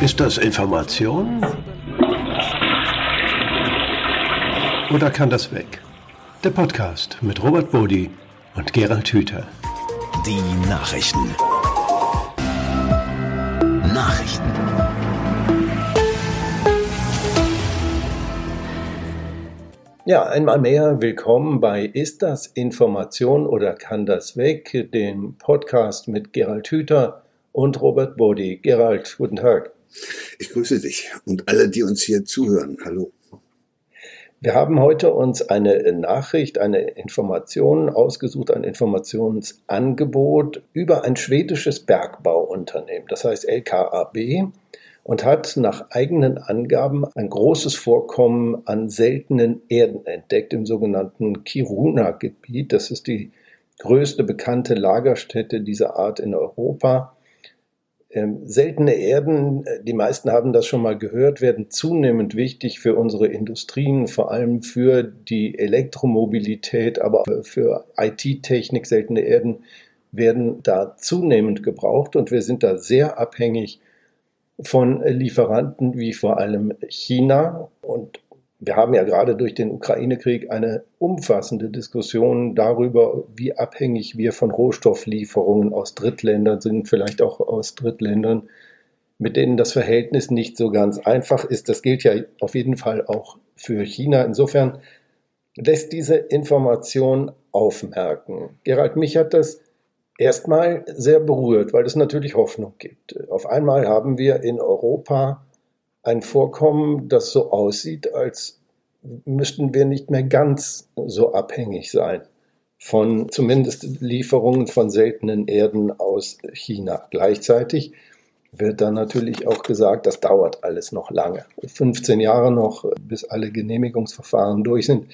Ist das Information? Oder kann das weg? Der Podcast mit Robert Bodi und Gerald Hüther. Die Nachrichten. Nachrichten. Ja, einmal mehr willkommen bei Ist das Information oder kann das weg? Dem Podcast mit Gerald Hüther und Robert Bodi. Gerald, guten Tag. Ich grüße dich und alle, die uns hier zuhören. Hallo. Wir haben heute uns eine Nachricht, eine Information ausgesucht, ein Informationsangebot über ein schwedisches Bergbauunternehmen, das heißt LKAB, und hat nach eigenen Angaben ein großes Vorkommen an seltenen Erden entdeckt im sogenannten Kiruna-Gebiet. Das ist die größte bekannte Lagerstätte dieser Art in Europa. Ähm, seltene Erden, äh, die meisten haben das schon mal gehört, werden zunehmend wichtig für unsere Industrien, vor allem für die Elektromobilität, aber für IT-Technik. Seltene Erden werden da zunehmend gebraucht und wir sind da sehr abhängig von Lieferanten wie vor allem China. Und wir haben ja gerade durch den Ukraine-Krieg eine umfassende Diskussion darüber, wie abhängig wir von Rohstofflieferungen aus Drittländern sind, vielleicht auch aus Drittländern, mit denen das Verhältnis nicht so ganz einfach ist. Das gilt ja auf jeden Fall auch für China. Insofern lässt diese Information aufmerken. Gerald, mich hat das erstmal sehr berührt, weil es natürlich Hoffnung gibt. Auf einmal haben wir in Europa ein Vorkommen, das so aussieht, als müssten wir nicht mehr ganz so abhängig sein von zumindest Lieferungen von seltenen Erden aus China. Gleichzeitig wird dann natürlich auch gesagt, das dauert alles noch lange. 15 Jahre noch, bis alle Genehmigungsverfahren durch sind.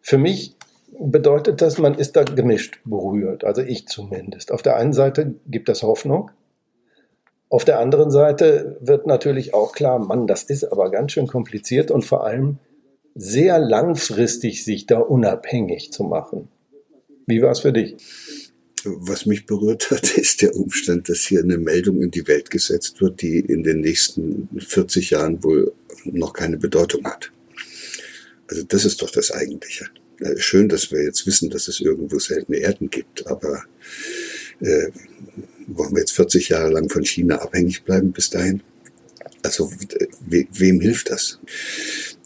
Für mich bedeutet das, man ist da gemischt berührt, also ich zumindest. Auf der einen Seite gibt das Hoffnung, auf der anderen Seite wird natürlich auch klar, Mann, das ist aber ganz schön kompliziert und vor allem sehr langfristig sich da unabhängig zu machen. Wie war es für dich? Was mich berührt hat, ist der Umstand, dass hier eine Meldung in die Welt gesetzt wird, die in den nächsten 40 Jahren wohl noch keine Bedeutung hat. Also das ist doch das Eigentliche. Schön, dass wir jetzt wissen, dass es irgendwo seltene Erden gibt, aber äh, wollen wir jetzt 40 Jahre lang von China abhängig bleiben bis dahin? Also we, wem hilft das?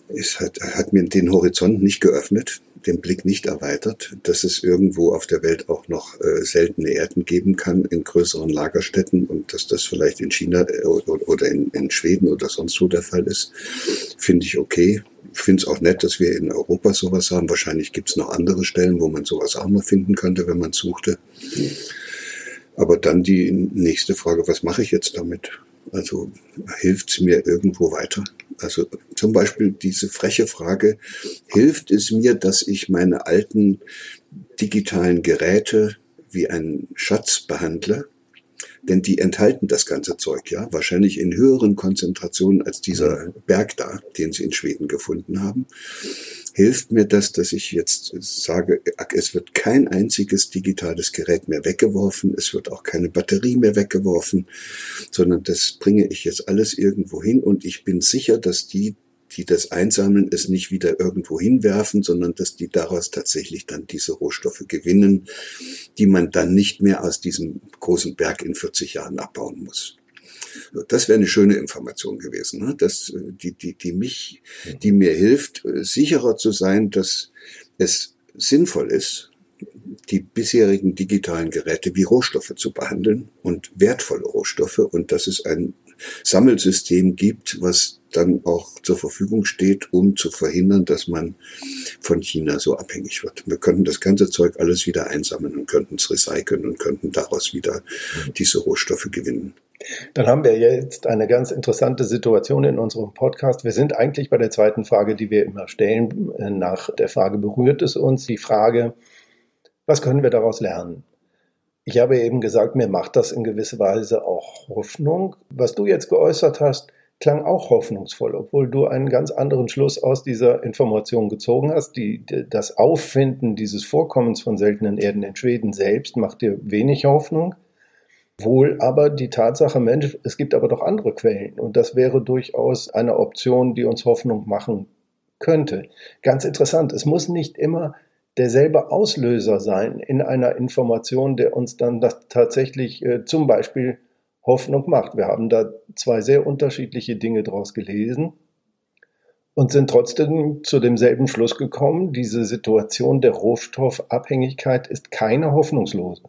Es hat, hat mir den Horizont nicht geöffnet, den Blick nicht erweitert, dass es irgendwo auf der Welt auch noch äh, seltene Erden geben kann in größeren Lagerstätten und dass das vielleicht in China äh, oder in, in Schweden oder sonst wo der Fall ist, finde ich okay. Ich finde es auch nett, dass wir in Europa sowas haben. Wahrscheinlich gibt es noch andere Stellen, wo man sowas auch noch finden könnte, wenn man suchte. Aber dann die nächste Frage, was mache ich jetzt damit? Also hilft es mir irgendwo weiter? Also zum Beispiel diese freche Frage, hilft es mir, dass ich meine alten digitalen Geräte wie einen Schatz behandle? Denn die enthalten das ganze Zeug, ja, wahrscheinlich in höheren Konzentrationen als dieser Berg da, den sie in Schweden gefunden haben. Hilft mir das, dass ich jetzt sage, es wird kein einziges digitales Gerät mehr weggeworfen, es wird auch keine Batterie mehr weggeworfen, sondern das bringe ich jetzt alles irgendwo hin. Und ich bin sicher, dass die, die das einsammeln, es nicht wieder irgendwo hinwerfen, sondern dass die daraus tatsächlich dann diese Rohstoffe gewinnen, die man dann nicht mehr aus diesem großen Berg in 40 Jahren abbauen muss. Das wäre eine schöne Information gewesen, ne? dass äh, die, die, die mich, die mir hilft, äh, sicherer zu sein, dass es sinnvoll ist, die bisherigen digitalen Geräte wie Rohstoffe zu behandeln und wertvolle Rohstoffe und dass es ein Sammelsystem gibt, was dann auch zur Verfügung steht, um zu verhindern, dass man von China so abhängig wird. Wir könnten das ganze Zeug alles wieder einsammeln und könnten es recyceln und könnten daraus wieder diese Rohstoffe gewinnen. Dann haben wir jetzt eine ganz interessante Situation in unserem Podcast. Wir sind eigentlich bei der zweiten Frage, die wir immer stellen. Nach der Frage berührt es uns die Frage, was können wir daraus lernen? Ich habe eben gesagt, mir macht das in gewisser Weise auch Hoffnung. Was du jetzt geäußert hast, klang auch hoffnungsvoll, obwohl du einen ganz anderen Schluss aus dieser Information gezogen hast. Die, das Auffinden dieses Vorkommens von seltenen Erden in Schweden selbst macht dir wenig Hoffnung. Wohl aber die Tatsache, Mensch, es gibt aber doch andere Quellen und das wäre durchaus eine Option, die uns Hoffnung machen könnte. Ganz interessant, es muss nicht immer derselbe Auslöser sein in einer Information, der uns dann tatsächlich äh, zum Beispiel Hoffnung macht. Wir haben da zwei sehr unterschiedliche Dinge draus gelesen und sind trotzdem zu demselben Schluss gekommen, diese Situation der Rohstoffabhängigkeit ist keine hoffnungslose.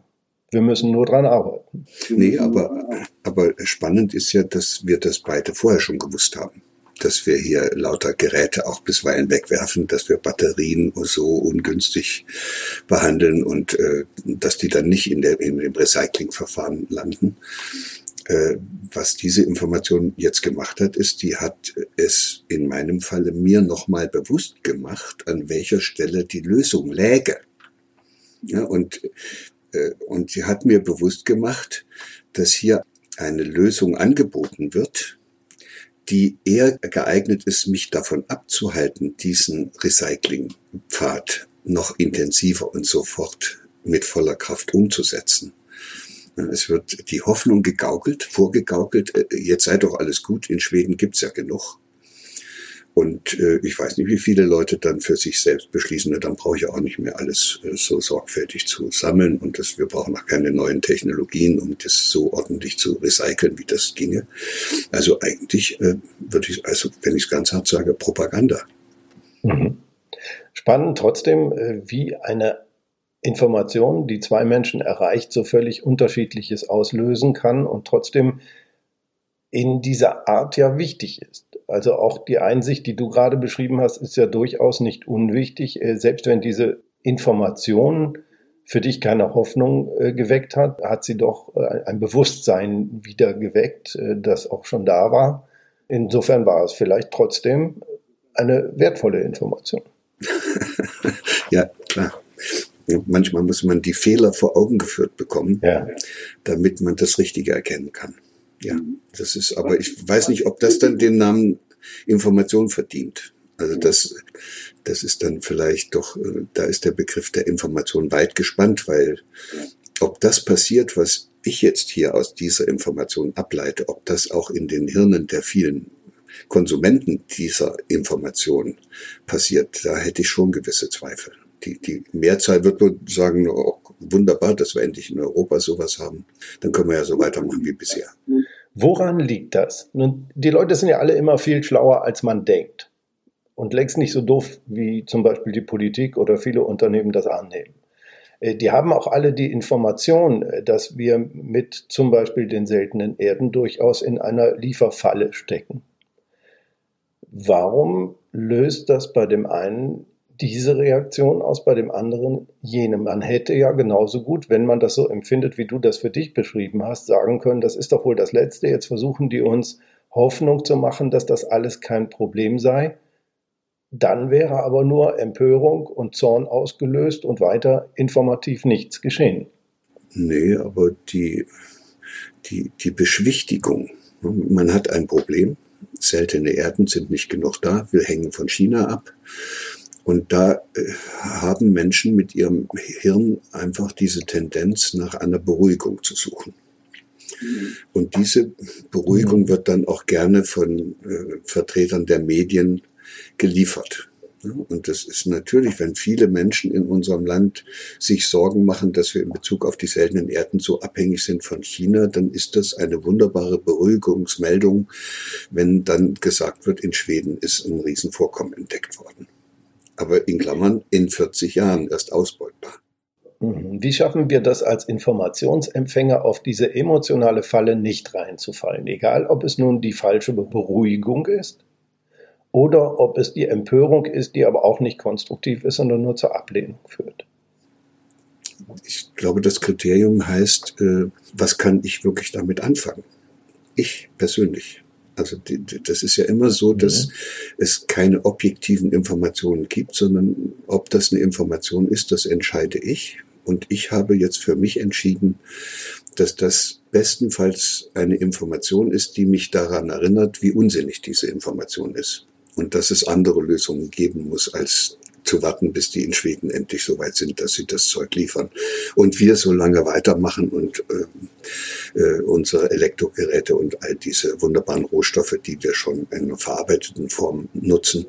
Wir müssen nur dran arbeiten. Nee, aber, aber spannend ist ja, dass wir das beide vorher schon gewusst haben. Dass wir hier lauter Geräte auch bisweilen wegwerfen, dass wir Batterien so ungünstig behandeln und äh, dass die dann nicht in, der, in dem Recyclingverfahren landen. Äh, was diese Information jetzt gemacht hat, ist, die hat es in meinem Falle mir nochmal bewusst gemacht, an welcher Stelle die Lösung läge. Ja, und äh, und sie hat mir bewusst gemacht, dass hier eine Lösung angeboten wird, die eher geeignet ist, mich davon abzuhalten, diesen Recyclingpfad noch intensiver und sofort mit voller Kraft umzusetzen. Es wird die Hoffnung gegaukelt, vorgegaukelt, äh, jetzt sei doch alles gut, in Schweden gibt's ja genug. Und äh, ich weiß nicht, wie viele Leute dann für sich selbst beschließen, dann brauche ich auch nicht mehr alles äh, so sorgfältig zu sammeln und das, wir brauchen auch keine neuen Technologien, um das so ordentlich zu recyceln, wie das ginge. Also eigentlich äh, würde ich, also wenn ich es ganz hart sage, Propaganda. Mhm. Spannend trotzdem, äh, wie eine Information, die zwei Menschen erreicht, so völlig unterschiedliches auslösen kann und trotzdem in dieser Art ja wichtig ist. Also auch die Einsicht, die du gerade beschrieben hast, ist ja durchaus nicht unwichtig. Äh, selbst wenn diese Information für dich keine Hoffnung äh, geweckt hat, hat sie doch äh, ein Bewusstsein wieder geweckt, das auch schon da war. Insofern war es vielleicht trotzdem eine wertvolle Information. ja, klar. Manchmal muss man die Fehler vor Augen geführt bekommen, ja. damit man das Richtige erkennen kann. Ja, das ist, aber ich weiß nicht, ob das dann den Namen Information verdient. Also das, das ist dann vielleicht doch, äh, da ist der Begriff der Information weit gespannt, weil ob das passiert, was ich jetzt hier aus dieser Information ableite, ob das auch in den Hirnen der vielen Konsumenten dieser Information passiert, da hätte ich schon gewisse Zweifel. Die, die Mehrzahl wird nur sagen, oh, wunderbar, dass wir endlich in Europa sowas haben. Dann können wir ja so weitermachen wie bisher. Woran liegt das? Nun, die Leute sind ja alle immer viel schlauer, als man denkt. Und längst nicht so doof, wie zum Beispiel die Politik oder viele Unternehmen das annehmen. Äh, die haben auch alle die Information, äh, dass wir mit zum Beispiel den seltenen Erden durchaus in einer Lieferfalle stecken. Warum löst das bei dem einen diese Reaktion aus, bei dem anderen jene. Man hätte ja genauso gut, wenn man das so empfindet, wie du das für dich beschrieben hast, sagen können, das ist doch wohl das Letzte. Jetzt versuchen die uns Hoffnung zu machen, dass das alles kein Problem sei. Dann wäre aber nur Empörung und Zorn ausgelöst und weiter informativ nichts geschehen. Nee, aber die, die, die Beschwichtigung. Man hat ein Problem. Seltene Erden sind nicht genug da. Wir hängen von China ab. Und da äh, haben Menschen mit ihrem Hirn einfach diese Tendenz, nach einer Beruhigung zu suchen. Und diese Beruhigung wird dann auch gerne von äh, Vertretern der Medien geliefert. Und das ist natürlich, wenn viele Menschen in unserem Land sich Sorgen machen, dass wir in Bezug auf die seltenen Erden so abhängig sind von China, dann ist das eine wunderbare Beruhigungsmeldung, wenn dann gesagt wird, in Schweden ist ein Riesenvorkommen entdeckt worden aber in Klammern in 40 Jahren erst ausbeutbar. Mhm. Wie schaffen wir das als Informationsempfänger auf diese emotionale Falle nicht reinzufallen? Egal, ob es nun die falsche Beruhigung ist oder ob es die Empörung ist, die aber auch nicht konstruktiv ist, sondern nur zur Ablehnung führt. Ich glaube, das Kriterium heißt, äh, was kann ich wirklich damit anfangen? Ich persönlich. Also die, das ist ja immer so, dass mhm. es keine objektiven Informationen gibt, sondern ob das eine Information ist, das entscheide ich. Und ich habe jetzt für mich entschieden, dass das bestenfalls eine Information ist, die mich daran erinnert, wie unsinnig diese Information ist. Und dass es andere Lösungen geben muss, als zu warten, bis die in Schweden endlich so weit sind, dass sie das Zeug liefern. Und wir so lange weitermachen und äh, äh, unsere Elektrogeräte und all diese wunderbaren Rohstoffe, die wir schon in verarbeiteten Form nutzen,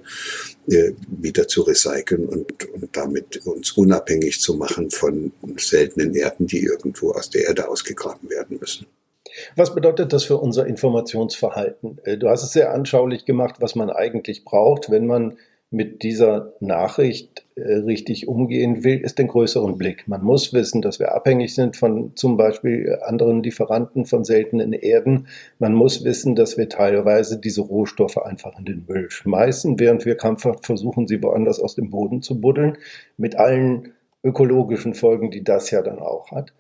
äh, wieder zu recyceln und, und damit uns unabhängig zu machen von seltenen Erden, die irgendwo aus der Erde ausgegraben werden müssen. Was bedeutet das für unser Informationsverhalten? Äh, du hast es sehr anschaulich gemacht, was man eigentlich braucht, wenn man mit dieser Nachricht äh, richtig umgehen will, ist den größeren Blick. Man muss wissen, dass wir abhängig sind von zum Beispiel anderen Lieferanten von seltenen Erden. Man muss wissen, dass wir teilweise diese Rohstoffe einfach in den Müll schmeißen, während wir krampfhaft versuchen, sie woanders aus dem Boden zu buddeln, mit allen ökologischen Folgen, die das ja dann auch hat.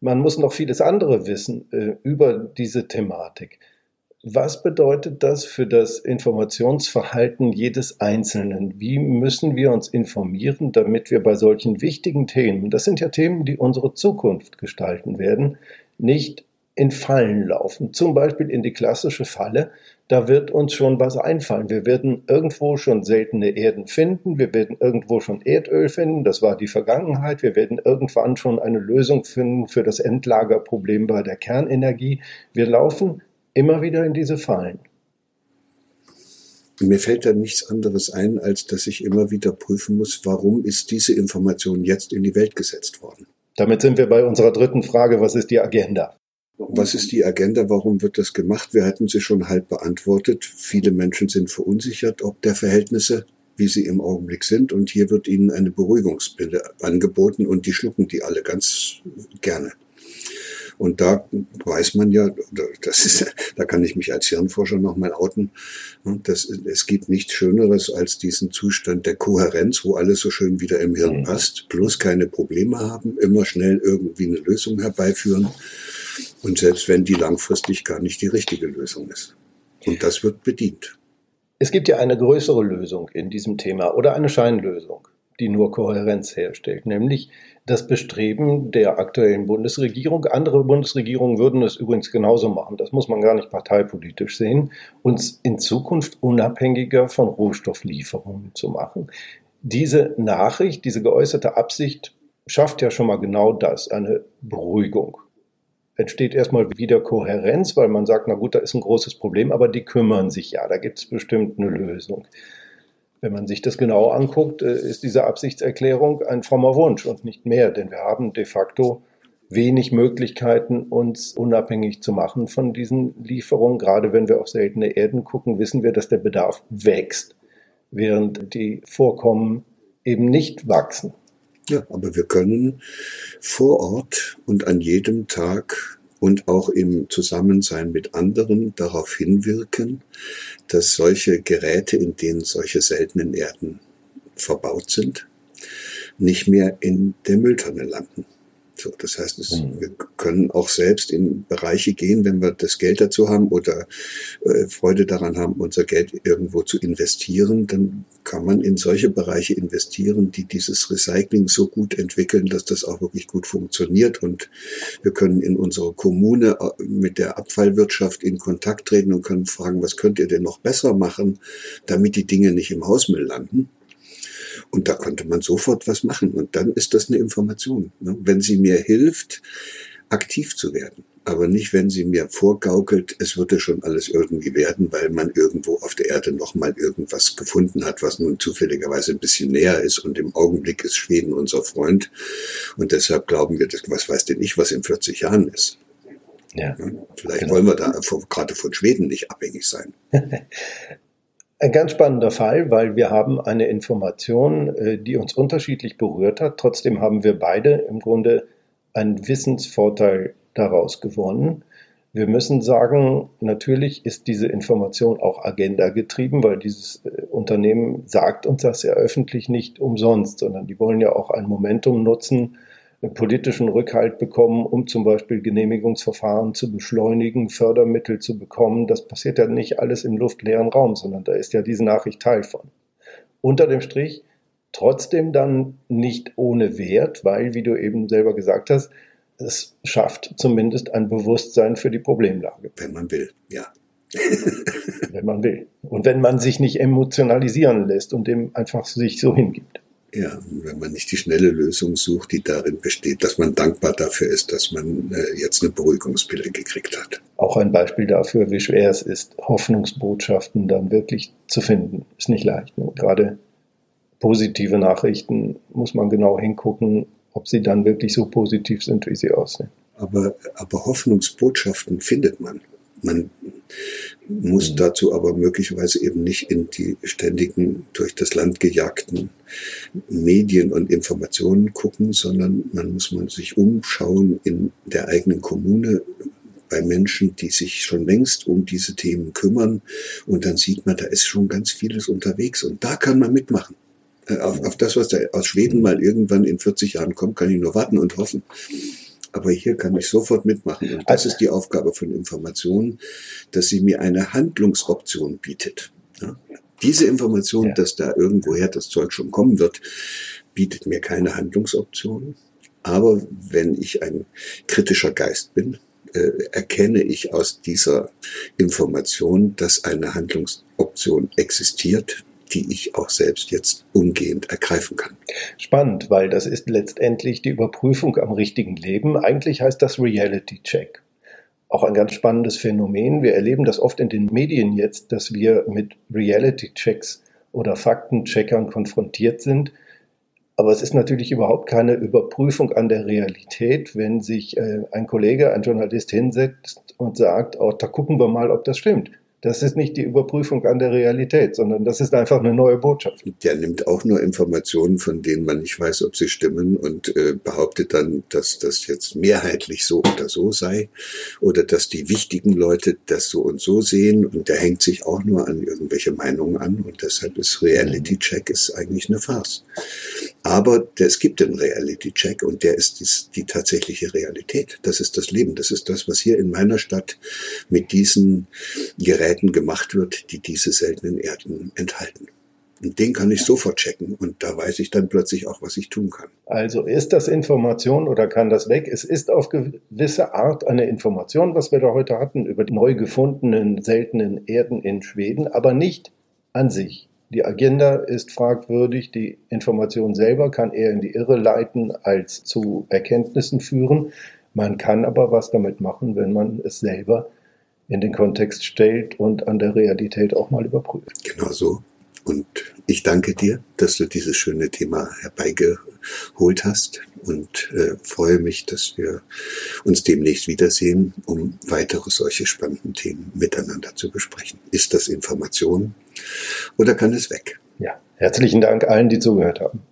Man muss noch vieles andere wissen äh, über diese Thematik. Was bedeutet das für das Informationsverhalten jedes Einzelnen? Wie müssen wir uns informieren, damit wir bei solchen wichtigen Themen, das sind ja Themen, die unsere Zukunft gestalten werden, nicht in Fallen laufen? Zum Beispiel in die klassische Falle, da wird uns schon was einfallen. Wir werden irgendwo schon seltene Erden finden, wir werden irgendwo schon Erdöl finden, das war die Vergangenheit, wir werden irgendwann schon eine Lösung finden für das Endlagerproblem bei der Kernenergie. Wir laufen immer wieder in diese Fallen. Mir fällt da nichts anderes ein, als dass ich immer wieder prüfen muss, warum ist diese Information jetzt in die Welt gesetzt worden. Damit sind wir bei unserer dritten Frage, was ist die Agenda? Was ist die Agenda? Warum wird das gemacht? Wir hatten sie schon halb beantwortet. Viele Menschen sind verunsichert, ob der Verhältnisse, wie sie im Augenblick sind. Und hier wird ihnen eine Beruhigungspille angeboten und die schlucken die alle ganz gerne. Und da weiß man ja, das ist, da kann ich mich als Hirnforscher nochmal outen, dass es gibt nichts Schöneres als diesen Zustand der Kohärenz, wo alles so schön wieder im Hirn mhm. passt, bloß keine Probleme haben, immer schnell irgendwie eine Lösung herbeiführen. Und selbst wenn die langfristig gar nicht die richtige Lösung ist. Und das wird bedient. Es gibt ja eine größere Lösung in diesem Thema oder eine Scheinlösung, die nur Kohärenz herstellt, nämlich das Bestreben der aktuellen Bundesregierung, andere Bundesregierungen würden es übrigens genauso machen, das muss man gar nicht parteipolitisch sehen, uns in Zukunft unabhängiger von Rohstofflieferungen zu machen. Diese Nachricht, diese geäußerte Absicht schafft ja schon mal genau das, eine Beruhigung. Entsteht erstmal wieder Kohärenz, weil man sagt, na gut, da ist ein großes Problem, aber die kümmern sich ja, da gibt es bestimmt eine Lösung. Wenn man sich das genau anguckt, äh, ist diese Absichtserklärung ein frommer Wunsch und nicht mehr, denn wir haben de facto wenig Möglichkeiten, uns unabhängig zu machen von diesen Lieferungen. Gerade wenn wir auf seltene Erden gucken, wissen wir, dass der Bedarf wächst, während die Vorkommen eben nicht wachsen. Ja, aber wir können vor Ort und an jedem Tag und auch im Zusammensein mit anderen darauf hinwirken, dass solche Geräte, in denen solche seltenen Erden verbaut sind, nicht mehr in der Mülltonne landen. So, das heißt, es, mhm. wir können auch selbst in Bereiche gehen, wenn wir das Geld dazu haben oder äh, Freude daran haben, unser Geld irgendwo zu investieren, dann kann man in solche Bereiche investieren, die dieses Recycling so gut entwickeln, dass das auch wirklich gut funktioniert. Und wir können in unserer Kommune äh, mit der Abfallwirtschaft in Kontakt treten und können fragen, was könnt ihr denn noch besser machen, damit die Dinge nicht im Hausmüll landen. Und da konnte man sofort was machen. Und dann ist das eine Information. Ne? Wenn sie mir hilft, aktiv zu werden. Aber nicht, wenn sie mir vorgaukelt, es würde schon alles irgendwie werden, weil man irgendwo auf der Erde nochmal irgendwas gefunden hat, was nun zufälligerweise ein bisschen näher ist. Und im Augenblick ist Schweden unser Freund. Und deshalb glauben wir, dass, was weiß denn ich, was in 40 Jahren ist. Ja, Vielleicht genau. wollen wir da gerade von Schweden nicht abhängig sein. Ein ganz spannender Fall, weil wir haben eine Information, äh, die uns unterschiedlich berührt hat. Trotzdem haben wir beide im Grunde einen Wissensvorteil daraus gewonnen. Wir müssen sagen, natürlich ist diese Information auch Agenda getrieben, weil dieses äh, Unternehmen sagt uns das ja öffentlich nicht umsonst, sondern die wollen ja auch ein Momentum nutzen, politischen Rückhalt bekommen, um zum Beispiel Genehmigungsverfahren zu beschleunigen, Fördermittel zu bekommen. Das passiert ja nicht alles im luftleeren Raum, sondern da ist ja diese Nachricht Teil von. Unter dem Strich trotzdem dann nicht ohne Wert, weil, wie du eben selber gesagt hast, es schafft zumindest ein Bewusstsein für die Problemlage. Wenn man will, ja. wenn man will. Und wenn man sich nicht emotionalisieren lässt und dem einfach sich so hingibt. Ja, wenn man nicht die schnelle Lösung sucht, die darin besteht, dass man dankbar dafür ist, dass man äh, jetzt eine Beruhigungspille gekriegt hat. Auch ein Beispiel dafür, wie schwer es ist, Hoffnungsbotschaften dann wirklich zu finden. Ist nicht leicht. Ne? Gerade positive Nachrichten muss man genau hingucken, ob sie dann wirklich so positiv sind, wie sie aussehen. Aber, aber Hoffnungsbotschaften findet man. Man muss mhm. dazu aber möglicherweise eben nicht in die ständigen durch das Land gejagten Medien und Informationen gucken, sondern man muss man sich umschauen in der eigenen Kommune bei Menschen, die sich schon längst um diese Themen kümmern und dann sieht man, da ist schon ganz vieles unterwegs und da kann man mitmachen. Äh, auf, auf das, was da aus Schweden mal irgendwann in 40 Jahren kommt, kann ich nur warten und hoffen. Aber hier kann ich sofort mitmachen. Und das ist die Aufgabe von Informationen, dass sie mir eine Handlungsoption bietet. Ja? Diese Information, ja. dass da irgendwoher das Zeug schon kommen wird, bietet mir keine Handlungsoption. Aber wenn ich ein kritischer Geist bin, äh, erkenne ich aus dieser Information, dass eine Handlungsoption existiert, die ich auch selbst jetzt umgehend ergreifen kann. Spannend, weil das ist letztendlich die Überprüfung am richtigen Leben. Eigentlich heißt das Reality Check. Auch ein ganz spannendes Phänomen. Wir erleben das oft in den Medien jetzt, dass wir mit Reality Checks oder Faktencheckern konfrontiert sind. Aber es ist natürlich überhaupt keine Überprüfung an der Realität, wenn sich äh, ein Kollege, ein Journalist hinsetzt und sagt, oh, da gucken wir mal, ob das stimmt. Das ist nicht die Überprüfung an der Realität, sondern das ist einfach eine neue Botschaft. Der nimmt auch nur Informationen, von denen man nicht weiß, ob sie stimmen und äh, behauptet dann, dass das jetzt mehrheitlich so oder so sei oder dass die wichtigen Leute das so und so sehen und der hängt sich auch nur an irgendwelche Meinungen an und deshalb ist Reality Check ist eigentlich eine Farce. Aber es gibt den Reality Check und der ist die, die tatsächliche Realität. Das ist das Leben. Das ist das, was hier in meiner Stadt mit diesen Geräten gemacht wird, die diese seltenen Erden enthalten. Und den kann ich sofort checken und da weiß ich dann plötzlich auch, was ich tun kann. Also ist das Information oder kann das weg? Es ist auf gewisse Art eine Information, was wir da heute hatten über die neu gefundenen seltenen Erden in Schweden, aber nicht an sich. Die Agenda ist fragwürdig, die Information selber kann eher in die Irre leiten als zu Erkenntnissen führen. Man kann aber was damit machen, wenn man es selber in den Kontext stellt und an der Realität auch mal überprüft. Genau so. Und ich danke dir, dass du dieses schöne Thema herbeigeholt hast und äh, freue mich, dass wir uns demnächst wiedersehen, um weitere solche spannenden Themen miteinander zu besprechen. Ist das Information oder kann es weg? Ja, herzlichen Dank allen, die zugehört haben.